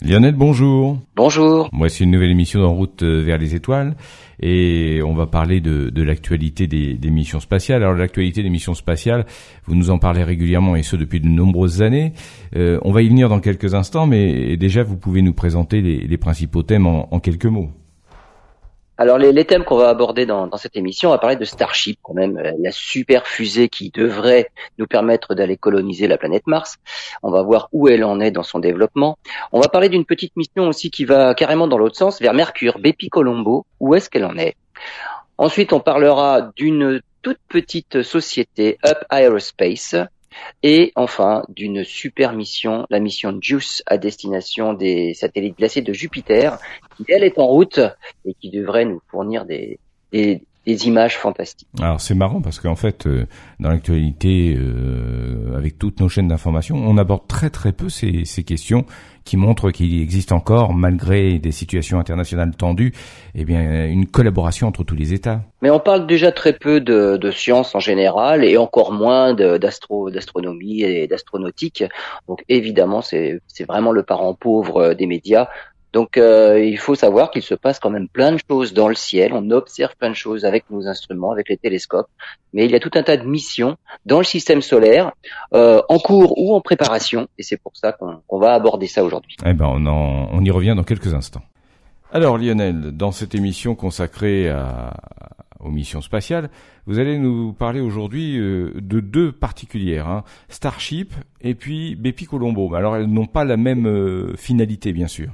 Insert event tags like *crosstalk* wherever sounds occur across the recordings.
Lionel, bonjour. Bonjour. Voici une nouvelle émission En route euh, vers les étoiles et on va parler de, de l'actualité des, des, missions spatiales. Alors l'actualité des missions spatiales, vous nous en parlez régulièrement et ce depuis de nombreuses années. Euh, on va y venir dans quelques instants, mais déjà vous pouvez nous présenter les, les principaux thèmes en, en quelques mots. Alors les, les thèmes qu'on va aborder dans, dans, cette émission, on va parler de Starship quand même, euh, la super fusée qui devrait nous permettre d'aller coloniser la planète Mars. On va voir où elle en est dans son développement. On va parler d'une petite mission aussi qui va carrément dans l'autre sens, vers Mercure, Bepi Colombo. Où est-ce qu'elle en est? Ensuite, on parlera d'une toute petite société, Up Aerospace, et enfin d'une super mission, la mission JUICE à destination des satellites glacés de Jupiter, qui elle est en route et qui devrait nous fournir des, des, des images fantastiques. Alors c'est marrant parce qu'en fait, euh, dans l'actualité, euh, avec toutes nos chaînes d'information, on aborde très très peu ces, ces questions qui montrent qu'il existe encore, malgré des situations internationales tendues, eh bien une collaboration entre tous les États. Mais on parle déjà très peu de, de science en général et encore moins d'astro, d'astronomie et d'astronautique. Donc évidemment, c'est vraiment le parent pauvre des médias. Donc euh, il faut savoir qu'il se passe quand même plein de choses dans le ciel, on observe plein de choses avec nos instruments, avec les télescopes, mais il y a tout un tas de missions dans le système solaire, euh, en cours ou en préparation, et c'est pour ça qu'on qu va aborder ça aujourd'hui. Eh ben on, y revient dans quelques instants. Alors Lionel, dans cette émission consacrée aux missions spatiales, vous allez nous parler aujourd'hui euh, de deux particulières, hein, Starship et puis Bepi Colombo. Alors elles n'ont pas la même finalité bien sûr.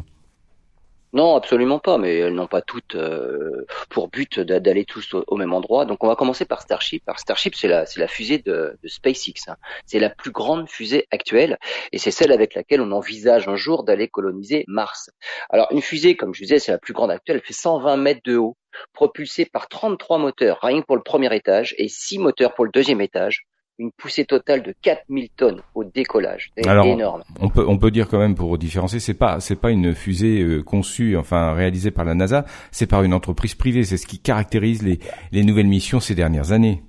Non, absolument pas, mais elles n'ont pas toutes euh, pour but d'aller tous au, même endroit. Donc on va commencer par Starship. Alors Starship, c'est la, la fusée de, de SpaceX. Hein. C'est la plus grande fusée actuelle et c'est celle avec laquelle on envisage un jour d'aller coloniser Mars. Alors une fusée, comme je disais, c'est la plus grande actuelle. Elle fait 120 mètres de haut, propulsée par 33 moteurs, rien que pour le premier étage, et 6 moteurs pour le deuxième étage une poussée totale de 4000 tonnes au décollage. C'est énorme. On peut, on peut dire quand même pour différencier, c'est pas, c'est pas une fusée euh, conçue, enfin réalisée par la NASA, c'est par une entreprise privée. C'est ce qui caractérise les, les nouvelles missions ces dernières années.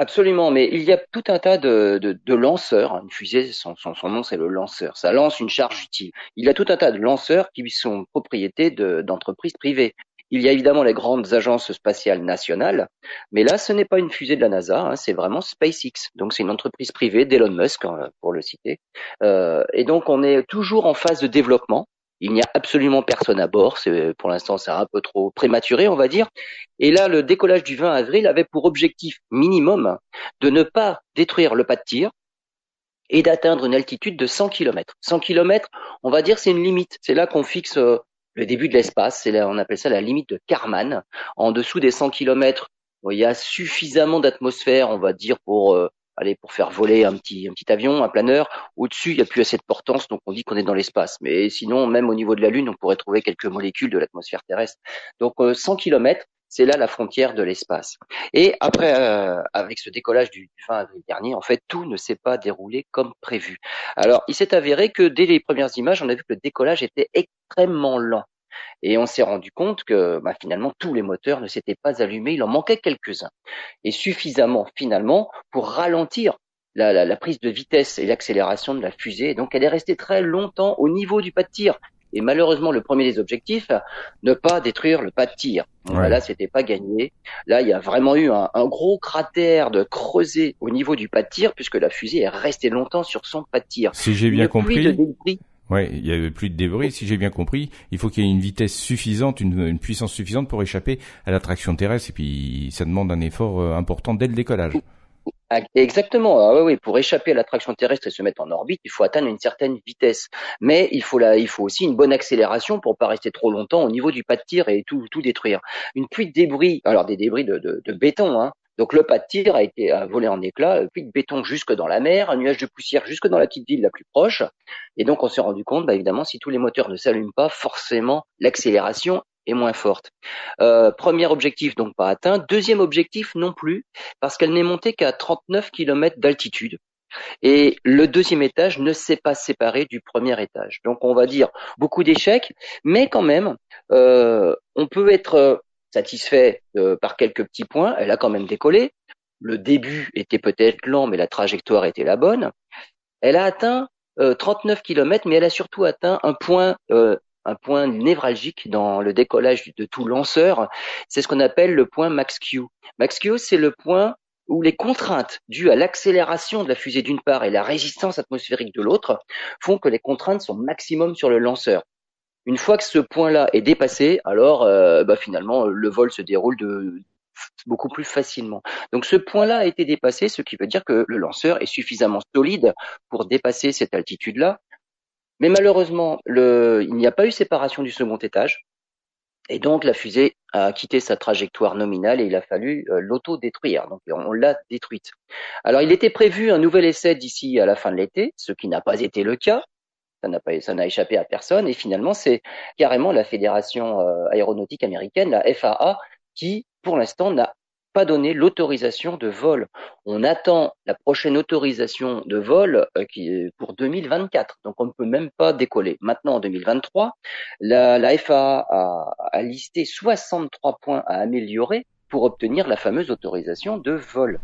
Absolument, mais il y a tout un tas de, de, de lanceurs. Une fusée, son, son, son nom, c'est le lanceur. Ça lance une charge utile. Il y a tout un tas de lanceurs qui sont propriétés d'entreprises privées. Il y a évidemment les grandes agences spatiales nationales, mais là, ce n'est pas une fusée de la NASA, hein, c'est vraiment SpaceX. Donc, c'est une entreprise privée d'Elon Musk, hein, pour le citer. Euh, et donc, on est toujours en phase de développement. Il n'y a absolument personne à bord. Pour l'instant, c'est un peu trop prématuré, on va dire. Et là, le décollage du 20 avril avait pour objectif minimum de ne pas détruire le pas de tir, et d'atteindre une altitude de 100 km. 100 km, on va dire, c'est une limite. C'est là qu'on fixe euh, le début de l'espace. C'est là, on appelle ça la limite de Kármán. En dessous des 100 km, il y a suffisamment d'atmosphère, on va dire, pour euh, aller pour faire voler un petit un petit avion, un planeur. Au-dessus, il n'y a plus assez de portance, donc on dit qu'on est dans l'espace. Mais sinon, même au niveau de la Lune, on pourrait trouver quelques molécules de l'atmosphère terrestre. Donc euh, 100 km, c'est là la frontière de l'espace. Et après, euh, avec ce décollage du, du 20 avril dernier, en fait, tout ne s'est pas déroulé comme prévu. Alors, il s'est avéré que dès les premières images, on a vu que le décollage était extrêmement lent. Et on s'est rendu compte que bah, finalement tous les moteurs ne s'étaient pas allumés, il en manquait quelques-uns. Et suffisamment finalement pour ralentir la, la, la prise de vitesse et l'accélération de la fusée. Donc elle est restée très longtemps au niveau du pas de tir. Et malheureusement, le premier des objectifs, ne pas détruire le pas de tir. Ouais. là, c'était pas gagné. Là, il y a vraiment eu un, un gros cratère de creusé au niveau du pas de tir, puisque la fusée est restée longtemps sur son pas de tir. Si j'ai bien de compris, débris ouais, il y avait plus de débris. Si j'ai bien compris, il faut qu'il y ait une vitesse suffisante, une, puissance suffisante pour échapper à l'attraction terrestre. Et puis, ça demande un effort euh, important dès le décollage. Exactement. Ah oui, oui, pour échapper à l'attraction terrestre et se mettre en orbite, il faut atteindre une certaine vitesse. Mais il faut la, il faut aussi une bonne accélération pour pas rester trop longtemps au niveau du pas de tir et tout, détruire. Une pluie de débris, alors des débris de béton, hein. Donc le pas de tir a été volé en éclats, une pluie de béton jusque dans la mer, un nuage de poussière jusque dans la petite ville la plus proche. Et donc on s'est rendu compte, bah, évidemment, si tous les moteurs ne s'allument pas, forcément l'accélération est moins forte. Euh, premier objectif donc pas atteint. Deuxième objectif non plus, parce qu'elle n'est montée qu'à 39 km d'altitude. Et le deuxième étage ne s'est pas séparé du premier étage. Donc on va dire beaucoup d'échecs, mais quand même, euh, on peut être euh, satisfait euh, par quelques petits points. Elle a quand même décollé. Le début était peut-être lent, mais la trajectoire était la bonne. Elle a atteint 39 km, mais elle a surtout atteint un point un point névralgique dans le décollage de tout lanceur, c'est ce qu'on appelle le point max Q. Max Q, c'est le point où les contraintes dues à l'accélération de la fusée d'une part et la résistance atmosphérique de l'autre font que les contraintes sont maximum sur le lanceur. Une fois que ce point-là est dépassé, alors euh, bah, finalement le vol se déroule beaucoup plus facilement. Donc ce point-là a été dépassé, ce qui veut dire que le lanceur est suffisamment solide pour dépasser cette altitude-là. Mais malheureusement, il n'y a pas eu séparation du second étage. Et donc la fusée a quitté sa trajectoire nominale et il a fallu euh, l'auto-détruire. Donc on l'a détruite. Alors il était prévu un nouvel essai d'ici à la fin de l'été, ce qui n'a pas été le cas. Ça n'a pas, ça n'a échappé à personne. Et finalement, c'est carrément la fédération euh, aéronautique américaine, la FAA, qui, pour l'instant, n'a pas donné l'autorisation de vol. On attend la prochaine autorisation de vol euh, pour 2024, donc on ne peut même pas décoller. Maintenant, en 2023, la, FAA a, listé 63 points à améliorer pour obtenir la fameuse autorisation de vol.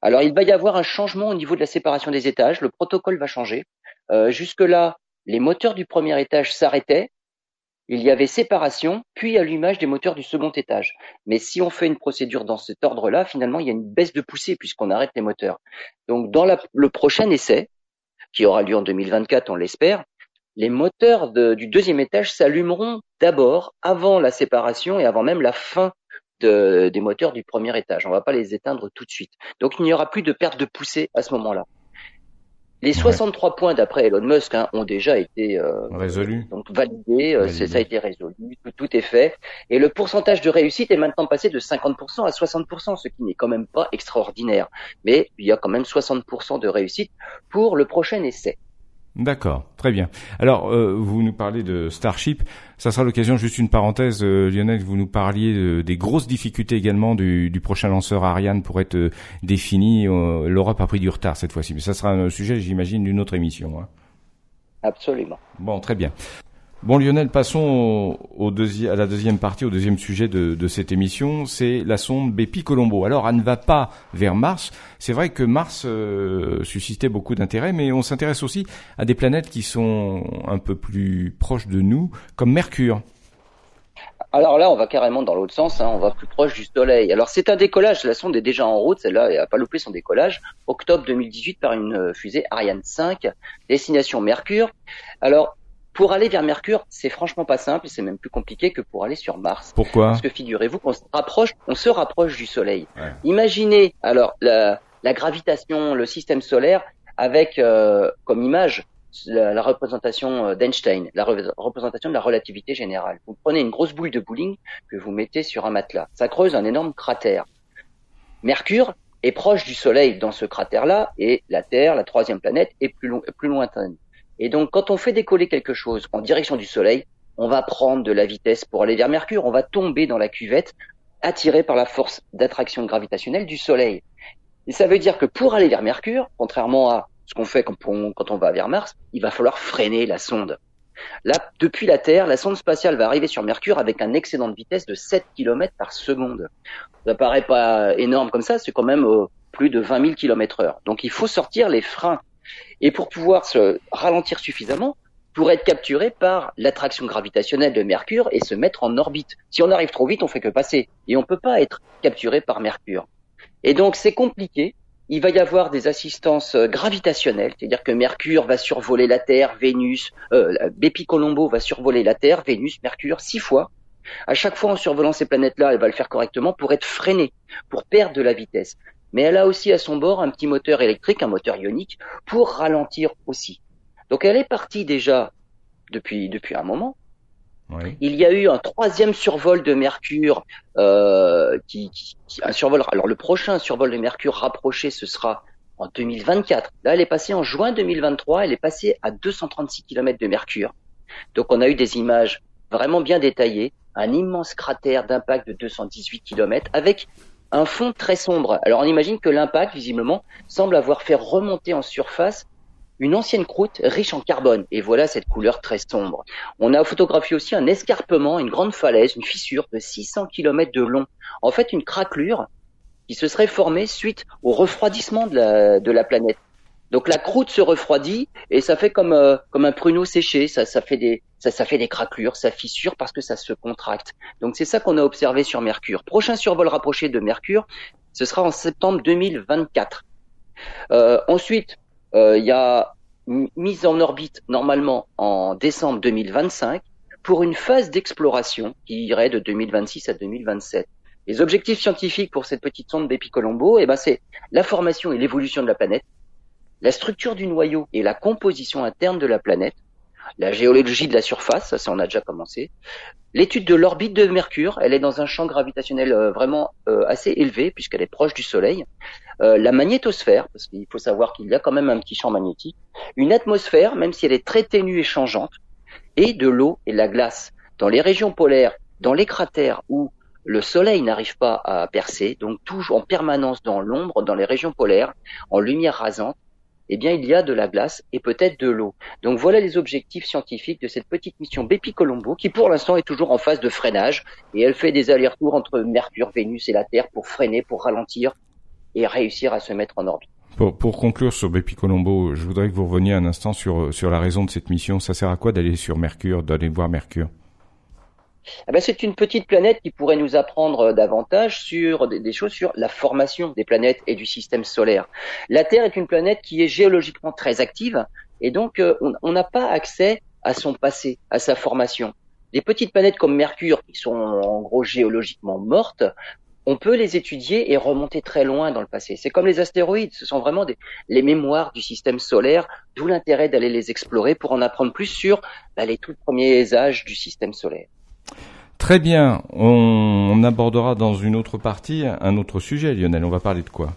Alors, il va y avoir un changement au niveau de la séparation des étages. Le protocole va changer. Euh, Jusque-là, les moteurs du premier étage s'arrêtaient il y avait séparation, puis allumage des moteurs du second étage. Mais si on fait une procédure dans cet ordre-là, finalement, il y a une baisse de poussée puisqu'on arrête les moteurs. Donc, dans le prochain essai, qui aura lieu en 2024, on l'espère, les moteurs du deuxième étage s'allumeront d'abord avant la séparation et avant même la fin des moteurs du premier étage. On ne va pas les éteindre tout de suite. Donc, il n'y aura plus de perte de poussée à ce moment-là. Les 63 points d'après Elon Musk hein, ont déjà été euh, résolus, donc validés, euh, ça a été résolu, tout, est fait, et le pourcentage de réussite est maintenant passé de 50% à 60%, ce qui n'est quand même pas extraordinaire, mais il y a quand même 60% de réussite pour le prochain essai. D'accord, très bien. Alors, euh, vous nous parlez de Starship. Ça sera l'occasion, juste une parenthèse, euh, Lionel, vous nous parliez des grosses difficultés également du, du, prochain lanceur Ariane pour être euh, défini. L'Europe a pris du retard cette fois-ci, mais ça sera un sujet, j'imagine, d'une autre émission. Hein. Absolument. Bon, très bien. Bon Lionel, passons au, à la deuxième partie, au deuxième sujet de, cette émission, c'est la sonde Bepi Colombo. Alors elle ne va pas vers Mars. C'est vrai que Mars euh, suscitait beaucoup d'intérêt, mais on s'intéresse aussi à des planètes qui sont un peu plus proches de nous, comme Mercure. Alors là, on va carrément dans l'autre sens, hein, on va plus proche du Soleil. Alors c'est un décollage, la sonde est déjà en route, celle-là elle n'a pas loupé son décollage, octobre 2018 par une fusée Ariane 5, destination Mercure. Alors pour aller vers Mercure, c'est franchement pas simple, c'est même plus compliqué que pour aller sur Mars. Pourquoi Parce que figurez-vous qu'on se rapproche, on se rapproche du Soleil. Imaginez alors la, gravitation, le système solaire, avec euh, comme image la, représentation euh, d'Einstein, la représentation de la relativité générale. Vous prenez une grosse boule de bowling que vous mettez sur un matelas. Ça creuse un énorme cratère. Mercure est proche du Soleil dans ce cratère-là, et la Terre, la troisième planète, est plus, plus lointaine. Et donc, quand on fait décoller quelque chose en direction du Soleil, on va prendre de la vitesse pour aller vers Mercure, on va tomber dans la cuvette attiré par la force d'attraction gravitationnelle du Soleil. Et ça veut dire que pour aller vers Mercure, contrairement à ce qu'on fait quand on, va vers Mars, il va falloir freiner la sonde. Là, depuis la Terre, la sonde spatiale va arriver sur Mercure avec un excédent de vitesse de 7 km par seconde. Ça paraît pas énorme comme ça, c'est quand même euh, plus de 20 000 km heure. Donc il faut sortir les freins et pour pouvoir se ralentir suffisamment pour être capturé par l'attraction gravitationnelle de Mercure et se mettre en orbite. Si on arrive trop vite, on fait que passer et on peut pas être capturé par Mercure. Et donc c'est compliqué. Il va y avoir des assistances euh, gravitationnelles, c'est-à-dire que Mercure va survoler la Terre, Vénus, euh, Bepi Colombo va survoler la Terre, Vénus, Mercure six fois. À chaque fois en survolant ces planètes-là, elle va le faire correctement pour être freinée, pour perdre de la vitesse mais elle a aussi à son bord un petit moteur électrique, un moteur ionique, pour ralentir aussi. Donc elle est partie déjà depuis, depuis un moment. Il y a eu un troisième survol de Mercure, euh, qui, un survol. Alors le prochain survol de Mercure rapproché, ce sera en 2024. Là, elle est passée en juin 2023. Elle est passée à 236 km de Mercure. Donc on a eu des images vraiment bien détaillées, un immense cratère d'impact de 218 km avec un fond très sombre. Alors on imagine que l'impact, visiblement, semble avoir fait remonter en surface une ancienne croûte riche en carbone. Et voilà cette couleur très sombre. On a photographié aussi un escarpement, une grande falaise, une fissure de 600 km de long. En fait, une craquelure qui se serait formée suite au refroidissement de la, de la planète. Donc la croûte se refroidit et ça fait comme euh, comme un pruneau séché, ça ça fait des ça, ça fait des craquelures, ça fissure parce que ça se contracte. Donc c'est ça qu'on a observé sur Mercure. Prochain survol rapproché de Mercure, ce sera en septembre 2024. Euh, ensuite, euh, il y a mise en orbite normalement en décembre 2025 pour une phase d'exploration qui irait de 2026 à 2027. Les objectifs scientifiques pour cette petite sonde Bepi-Colombo, eh ben c'est la formation et l'évolution de la planète, la structure du noyau et la composition interne de la planète, la géologie de la surface, ça, ça on a déjà commencé, l'étude de l'orbite de Mercure, elle est dans un champ gravitationnel euh, vraiment euh, assez élevé puisqu'elle est proche du Soleil, euh, la magnétosphère, parce qu'il faut savoir qu'il y a quand même un petit champ magnétique, une atmosphère, même si elle est très ténue et changeante, et de l'eau et la glace. Dans les régions polaires, dans les cratères où le soleil n'arrive pas à percer, donc toujours en permanence dans l'ombre, dans les régions polaires, en lumière rasante, eh bien, il y a de la glace et peut-être de l'eau. Donc voilà les objectifs scientifiques de cette petite mission Bepi Colombo, qui pour l'instant est toujours en phase de freinage, et elle fait des allers-retours entre Mercure, Vénus et la Terre pour freiner, pour ralentir et réussir à se mettre en orbite. Pour, conclure sur Bepi Colombo, je voudrais que vous reveniez un instant sur, sur la raison de cette mission. Ça sert à quoi d'aller sur Mercure, d'aller voir Mercure? Ah ben c'est une petite planète qui pourrait nous apprendre davantage sur des, choses sur la formation des planètes et du système solaire. La Terre est une planète qui est géologiquement très active et donc euh, on n'a pas accès à son passé, à sa formation. Des petites planètes comme Mercure, qui sont en gros géologiquement mortes, on peut les étudier et remonter très loin dans le passé. C'est comme les astéroïdes, ce sont vraiment des, les mémoires du système solaire, d'où l'intérêt d'aller les explorer pour en apprendre plus sur bah, les tout premiers âges du système solaire. Très bien, on, abordera dans une autre partie un autre sujet, Lionel. On va parler de quoi?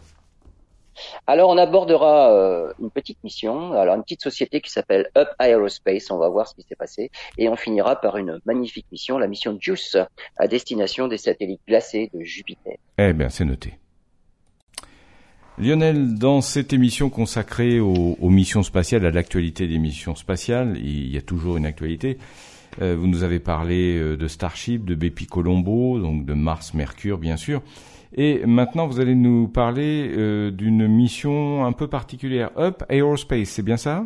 Alors on abordera euh, une petite mission, alors une petite société qui s'appelle Up Aerospace, on va voir ce qui s'est passé, et on finira par une magnifique mission, la mission JUICE, à destination des satellites glacés de Jupiter. Eh bien c'est noté. Lionel, dans cette émission consacrée aux, aux missions spatiales, à l'actualité des missions spatiales, il y a toujours une actualité. Euh, vous nous avez parlé euh, de Starship, de Bepi Colombo, donc de Mars, Mercure, bien sûr. Et maintenant, vous allez nous parler euh, d'une mission un peu particulière, Up Aerospace, c'est bien ça?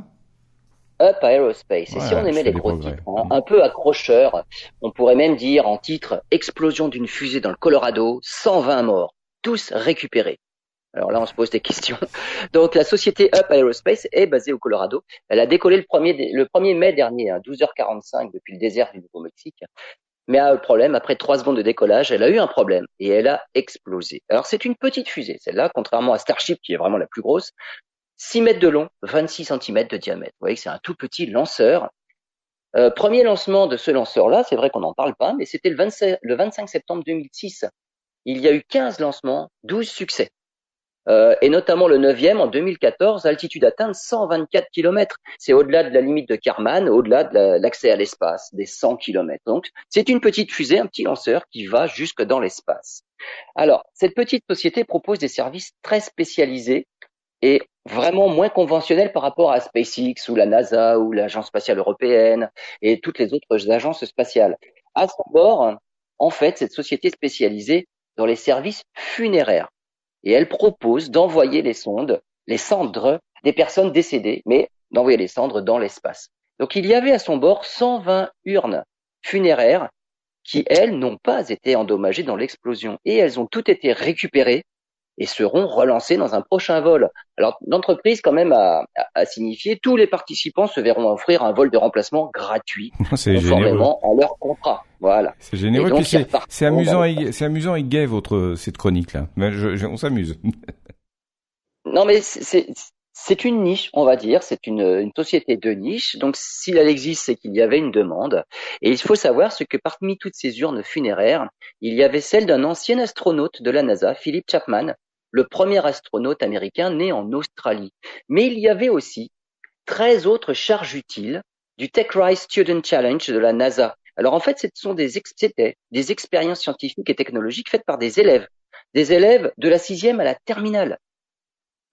Up Aerospace. Et si on aimait les gros titres, hein, un peu accrocheurs, on pourrait même dire en titre Explosion d'une fusée dans le Colorado, 120 morts, tous récupérés. Alors là, on se pose des questions. *laughs* Donc, la société Up Aerospace est basée au Colorado. Elle a décollé le 1er, le 1er mai dernier, à 12h45 depuis le désert du Nouveau-Mexique. Mais a un problème, après trois secondes de décollage, elle a eu un problème et elle a explosé. Alors, c'est une petite fusée, celle-là, contrairement à Starship, qui est vraiment la plus grosse. 6 mètres de long, 26 cm de diamètre. Vous voyez que c'est un tout petit lanceur. Euh, premier lancement de ce lanceur-là, c'est vrai qu'on n'en parle pas, mais c'était le, le 25 septembre 2006. Il y a eu 15 lancements, 12 succès. Euh, et notamment le 9e en 2014, altitude atteinte 124 km. C'est au-delà de la limite de Karman, au-delà de l'accès à l'espace, des 100 km. Donc, c'est une petite fusée, un petit lanceur qui va jusque dans l'espace. Alors, cette petite société propose des services très spécialisés et vraiment moins conventionnels par rapport à SpaceX ou la NASA ou l'Agence spatiale européenne et toutes les autres agences spatiales. À son bord, en fait, cette société spécialisée dans les services funéraires et elle propose d'envoyer les sondes, les cendres des personnes décédées, mais d'envoyer les cendres dans l'espace. Donc il y avait à son bord 120 urnes funéraires qui, elles, n'ont pas été endommagées dans l'explosion et elles ont toutes été récupérées et seront relancées dans un prochain vol. Alors l'entreprise quand même a, a, signifié tous les participants se verront offrir un vol de remplacement gratuit *laughs* conformément à leur contrat. Voilà. C'est généreux. C'est amusant, c'est amusant et gai votre cette chronique là. Mais je, on s'amuse. *laughs* non mais c'est c'est une niche, on va dire, c'est une, une, société de niche. Donc, s'il elle existe, c'est qu'il y avait une demande. Et il faut savoir ce que parmi toutes ces urnes funéraires, il y avait celle d'un ancien astronaute de la NASA, Philip Chapman, le premier astronaute américain né en Australie. Mais il y avait aussi 13 autres charges utiles du TechRise Student Challenge de la NASA. Alors en fait, ce sont des, c'était des expériences scientifiques et technologiques faites par des élèves, des élèves de la sixième à la terminale.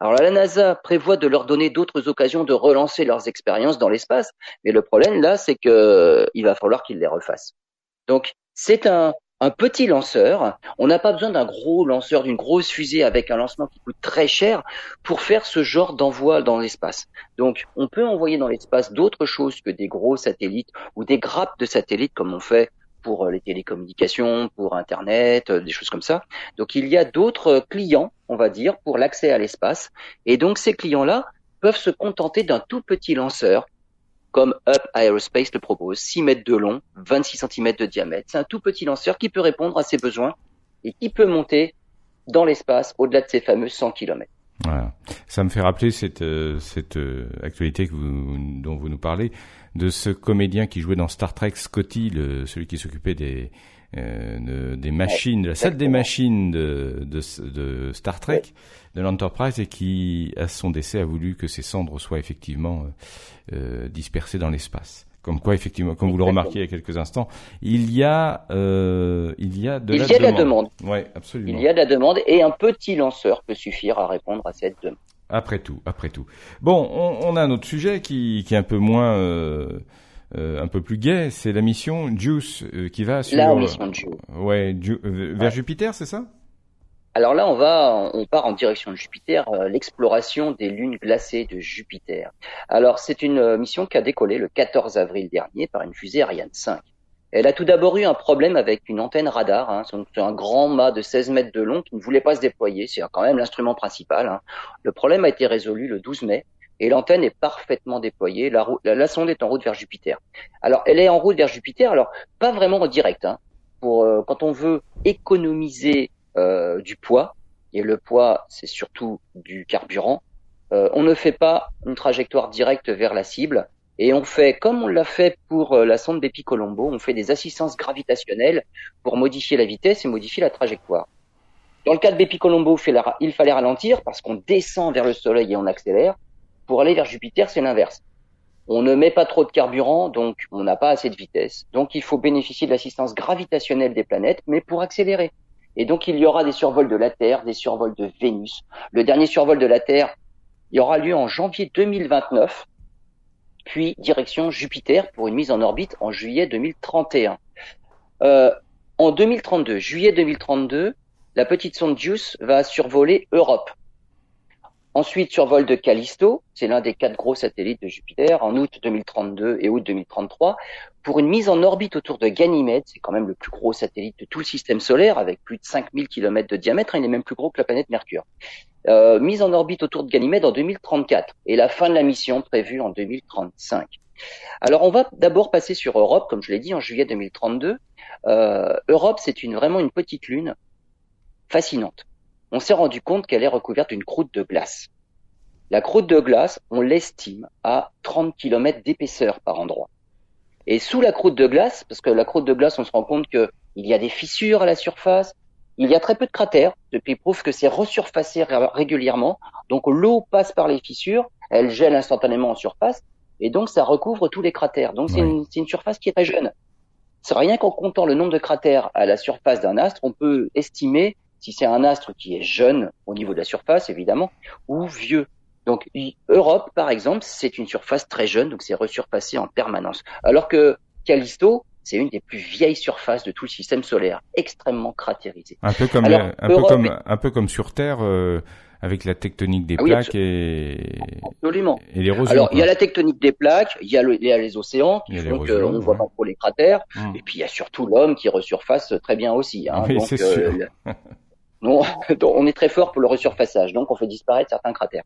Alors la NASA prévoit de leur donner d'autres occasions de relancer leurs expériences dans l'espace, mais le problème là, c'est que il va falloir qu'ils les refassent. Donc c'est un, un petit lanceur. On n'a pas besoin d'un gros lanceur, d'une grosse fusée avec un lancement qui coûte très cher pour faire ce genre d'envoi dans l'espace. Donc, on peut envoyer dans l'espace d'autres choses que des gros satellites ou des grappes de satellites comme on fait pour euh, les télécommunications, pour Internet, euh, des choses comme ça. Donc, il y a d'autres clients, on va dire, pour l'accès à l'espace. Et donc, ces clients-là peuvent se contenter d'un tout petit lanceur comme Up Aerospace le propose, 6 mètres de long, 26 cm de diamètre. C'est un tout petit lanceur qui peut répondre à ses besoins et qui peut monter dans l'espace au-delà de ces fameux 100 km. Voilà. Ça me fait rappeler cette, euh, cette euh, actualité dont vous nous parlez, de ce comédien qui jouait dans Star Trek, Scotty, celui qui s'occupait des, euh, des machines, de la salle des machines de, de, de Star Trek, de l'Enterprise, et qui, à son décès, a voulu que ses cendres soient effectivement euh, euh dispersées dans l'espace. Comme quoi, effectivement, comme vous le remarquiez il y a quelques instants, il y a, euh, il y a de, il la, y a demande. la demande. Ouais, absolument. Il y a de la demande et un petit lanceur peut suffire à répondre à cette demande. Après tout, après tout. Bon, on, on a un autre sujet qui, qui est un peu moins euh, euh, un peu plus gai, c'est la mission Juice euh, qui va sur La mission Juice. ouais Ju- euh, vers Jupiter, c'est ça? Alors là, on va, on part en direction de Jupiter, euh, l'exploration des lunes glacées de Jupiter. Alors, c'est une mission qui a décollé le 14 avril dernier par une fusée Ariane 5. Elle a tout d'abord eu un problème avec une antenne radar. Hein. C'est un grand mât de 16 mètres de long qui ne voulait pas se déployer. C'est quand même l'instrument principal. Hein. Le problème a été résolu le 12 mai et l'antenne est parfaitement déployée. La, la, la sonde est en route vers Jupiter. Alors, elle est en route vers Jupiter. Alors, pas vraiment en direct. Hein. Pour euh, quand on veut économiser euh, du poids, et le poids, c'est surtout du carburant, euh, on ne fait pas une trajectoire directe vers la cible, et on fait, comme on l'a fait pour euh, la sonde Bepi Colombo, on fait des assistances gravitationnelles pour modifier la vitesse et modifier la trajectoire. Dans le cas de Bepi Colombo, il fallait ralentir parce qu'on descend vers le Soleil et on accélère. Pour aller vers Jupiter, c'est l'inverse. On ne met pas trop de carburant, donc on n'a pas assez de vitesse. Donc il faut bénéficier de l'assistance gravitationnelle des planètes, mais pour accélérer. Et donc il y aura des survols de la Terre, des survols de Vénus. Le dernier survol de la Terre, il y aura lieu en janvier 2029, puis direction Jupiter pour une mise en orbite en juillet 2031. Euh, en 2032, juillet 2032, la petite sonde JUICE va survoler Europe. Ensuite, survol de Callisto, c'est l'un des quatre gros satellites de Jupiter, en août 2032 et août 2033, pour une mise en orbite autour de Ganymède, c'est quand même le plus gros satellite de tout le système solaire, avec plus de 5000 km de diamètre, il est même plus gros que la planète Mercure. Euh, mise en orbite autour de Ganymède en 2034, et la fin de la mission prévue en 2035. Alors on va d'abord passer sur Europe, comme je l'ai dit, en juillet 2032. Euh, Europe, c'est une, vraiment une petite lune fascinante on s'est rendu compte qu'elle est recouverte d'une croûte de glace. La croûte de glace, on l'estime à 30 km d'épaisseur par endroit. Et sous la croûte de glace, parce que la croûte de glace, on se rend compte qu'il y a des fissures à la surface, il y a très peu de cratères, ce qui prouve que c'est resurfacé régulièrement. Donc l'eau passe par les fissures, elle gèle instantanément en surface, et donc ça recouvre tous les cratères. Donc c'est une, une, surface qui est très jeune. C'est rien qu'en comptant le nombre de cratères à la surface d'un astre, on peut estimer si c'est un astre qui est jeune au niveau de la surface, évidemment, ou vieux. Donc Europe, par exemple, c'est une surface très jeune, donc c'est resurfacé en permanence. Alors que Callisto, c'est une des plus vieilles surfaces de tout le système solaire, extrêmement cratérisée. Un peu comme, Alors, un, Europe peu comme un peu comme sur Terre, euh, avec la tectonique des ah oui, plaques et absolument. et l'érosion. Alors il y a la tectonique des plaques, il y a, le, il y a les océans qui font qu'on ne voit pas trop les cratères, Hum. et puis il y a surtout l'homme qui resurface très bien aussi. Hein. Oui, donc, c'est *laughs* Non, *laughs* on est très fort pour le resurfaçage, donc on fait disparaître certains cratères.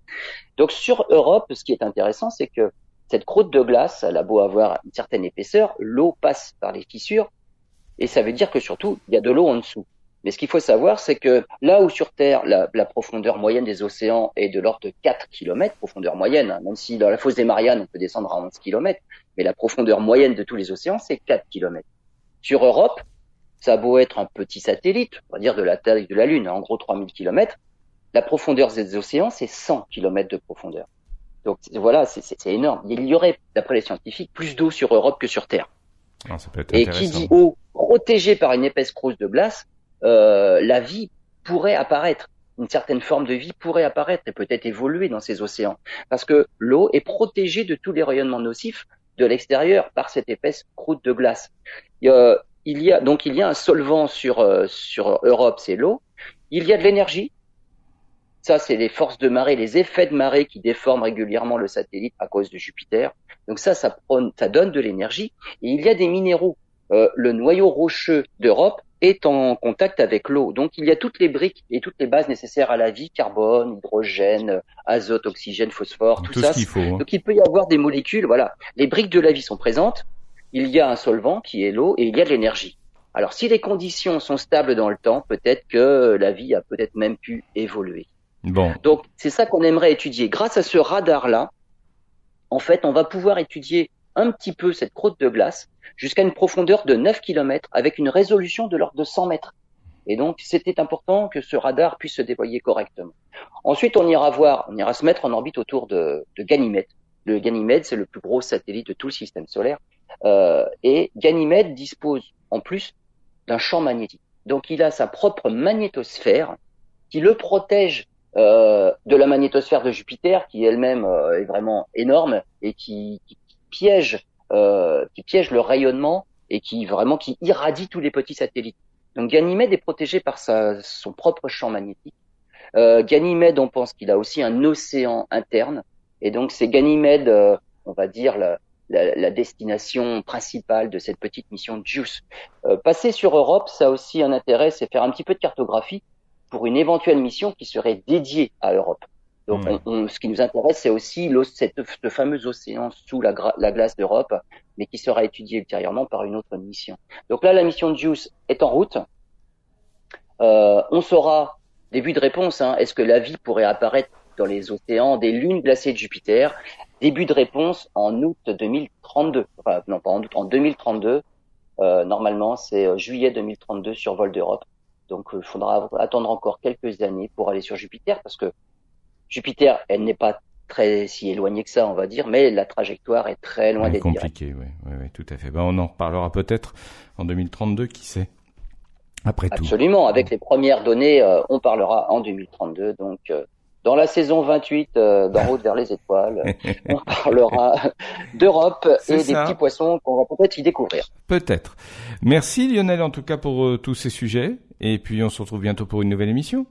Donc sur Europe, ce qui est intéressant, c'est que cette croûte de glace, elle a beau avoir une certaine épaisseur, l'eau passe par les fissures, et ça veut dire que surtout, il y a de l'eau en dessous. Mais ce qu'il faut savoir, c'est que là où sur Terre, la, la, profondeur moyenne des océans est de l'ordre de 4 km, profondeur moyenne, hein, même si dans la fosse des Mariannes, on peut descendre à 11 km, mais la profondeur moyenne de tous les océans, c'est 4 km. Sur Europe, ça a beau être un petit satellite, on va dire de la taille de la Lune, en gros 3000 km, la profondeur des océans, c'est 100 km de profondeur. Donc voilà, c'est énorme. Il y aurait, d'après les scientifiques, plus d'eau sur Europe que sur Terre. Ah, ça peut être Et qui dit eau protégée par une épaisse croûte de glace, euh, la vie pourrait apparaître. Une certaine forme de vie pourrait apparaître et peut-être évoluer dans ces océans. Parce que l'eau est protégée de tous les rayonnements nocifs de l'extérieur par cette épaisse croûte de glace. Euh, il y a donc il y a un solvant sur sur Europe, c'est l'eau. Il y a de l'énergie. Ça, c'est les forces de marée, les effets de marée qui déforment régulièrement le satellite à cause de Jupiter. Donc ça, ça, ça donne de l'énergie. Et il y a des minéraux. le noyau rocheux d'Europe est en contact avec l'eau. Donc il y a toutes les briques et toutes les bases nécessaires à la vie, carbone, hydrogène, azote, oxygène, phosphore, tout, ça. Faut, hein. Donc il peut y avoir des molécules, voilà. Les briques de la vie sont présentes, il y a un solvant qui est l'eau et il y a de l'énergie. Alors si les conditions sont stables dans le temps, peut-être que la vie a peut-être même pu évoluer. Bon. Donc c'est ça qu'on aimerait étudier. Grâce à ce radar-là, en fait, on va pouvoir étudier un petit peu cette croûte de glace jusqu'à une profondeur de 9 km avec une résolution de l'ordre de 100 mètres. Et donc, c'était important que ce radar puisse se déployer correctement. Ensuite, on ira voir, on ira se mettre en orbite autour de, de Ganymède. Le Ganymède, c'est le plus gros satellite de tout le système solaire. Euh, et Ganymède dispose en plus d'un champ magnétique. Donc, il a sa propre magnétosphère qui le protège euh, de la magnétosphère de Jupiter, qui elle-même euh, est vraiment énorme et qui, piège, qui piège le rayonnement et qui vraiment qui irradie tous les petits satellites. Donc Ganymède est protégé par son propre champ magnétique. Ganymède, on pense qu'il a aussi un océan interne, et donc c'est Ganymède, on va dire la, la, destination principale de cette petite mission JUICE. Euh, passer sur Europe, ça a aussi un intérêt, c'est faire un petit peu de cartographie pour une éventuelle mission qui serait dédiée à Europe. Donc, ce qui nous intéresse, c'est aussi cette, ce fameux océan sous la, la glace d'Europe, mais qui sera étudié ultérieurement par une autre mission. Donc là, la mission de JUICE est en route. Euh, on saura, début de réponse, hein, est-ce que la vie pourrait apparaître dans les océans des lunes glacées de Jupiter? Début de réponse en août 2032. Enfin, non, pas en août, en 2032. Euh, normalement, c'est euh, juillet 2032 sur vol d'Europe. Donc, il faudra attendre encore quelques années pour aller sur Jupiter parce que Jupiter, elle n'est pas très si éloignée que ça, on va dire, mais la trajectoire est très loin d'être compliquée. Oui, oui, oui, tout à fait. Ben, on en reparlera peut-être en 2032, qui sait. Après tout. Absolument. Avec les premières données, euh, on parlera en 2032. Donc, euh, dans la saison 28 euh, d'En route vers les étoiles, *laughs* on parlera d'Europe et des petits poissons qu'on va peut-être y découvrir. Peut-être. Merci Lionel en tout cas pour tous ces sujets. Et puis on se retrouve bientôt pour une nouvelle émission.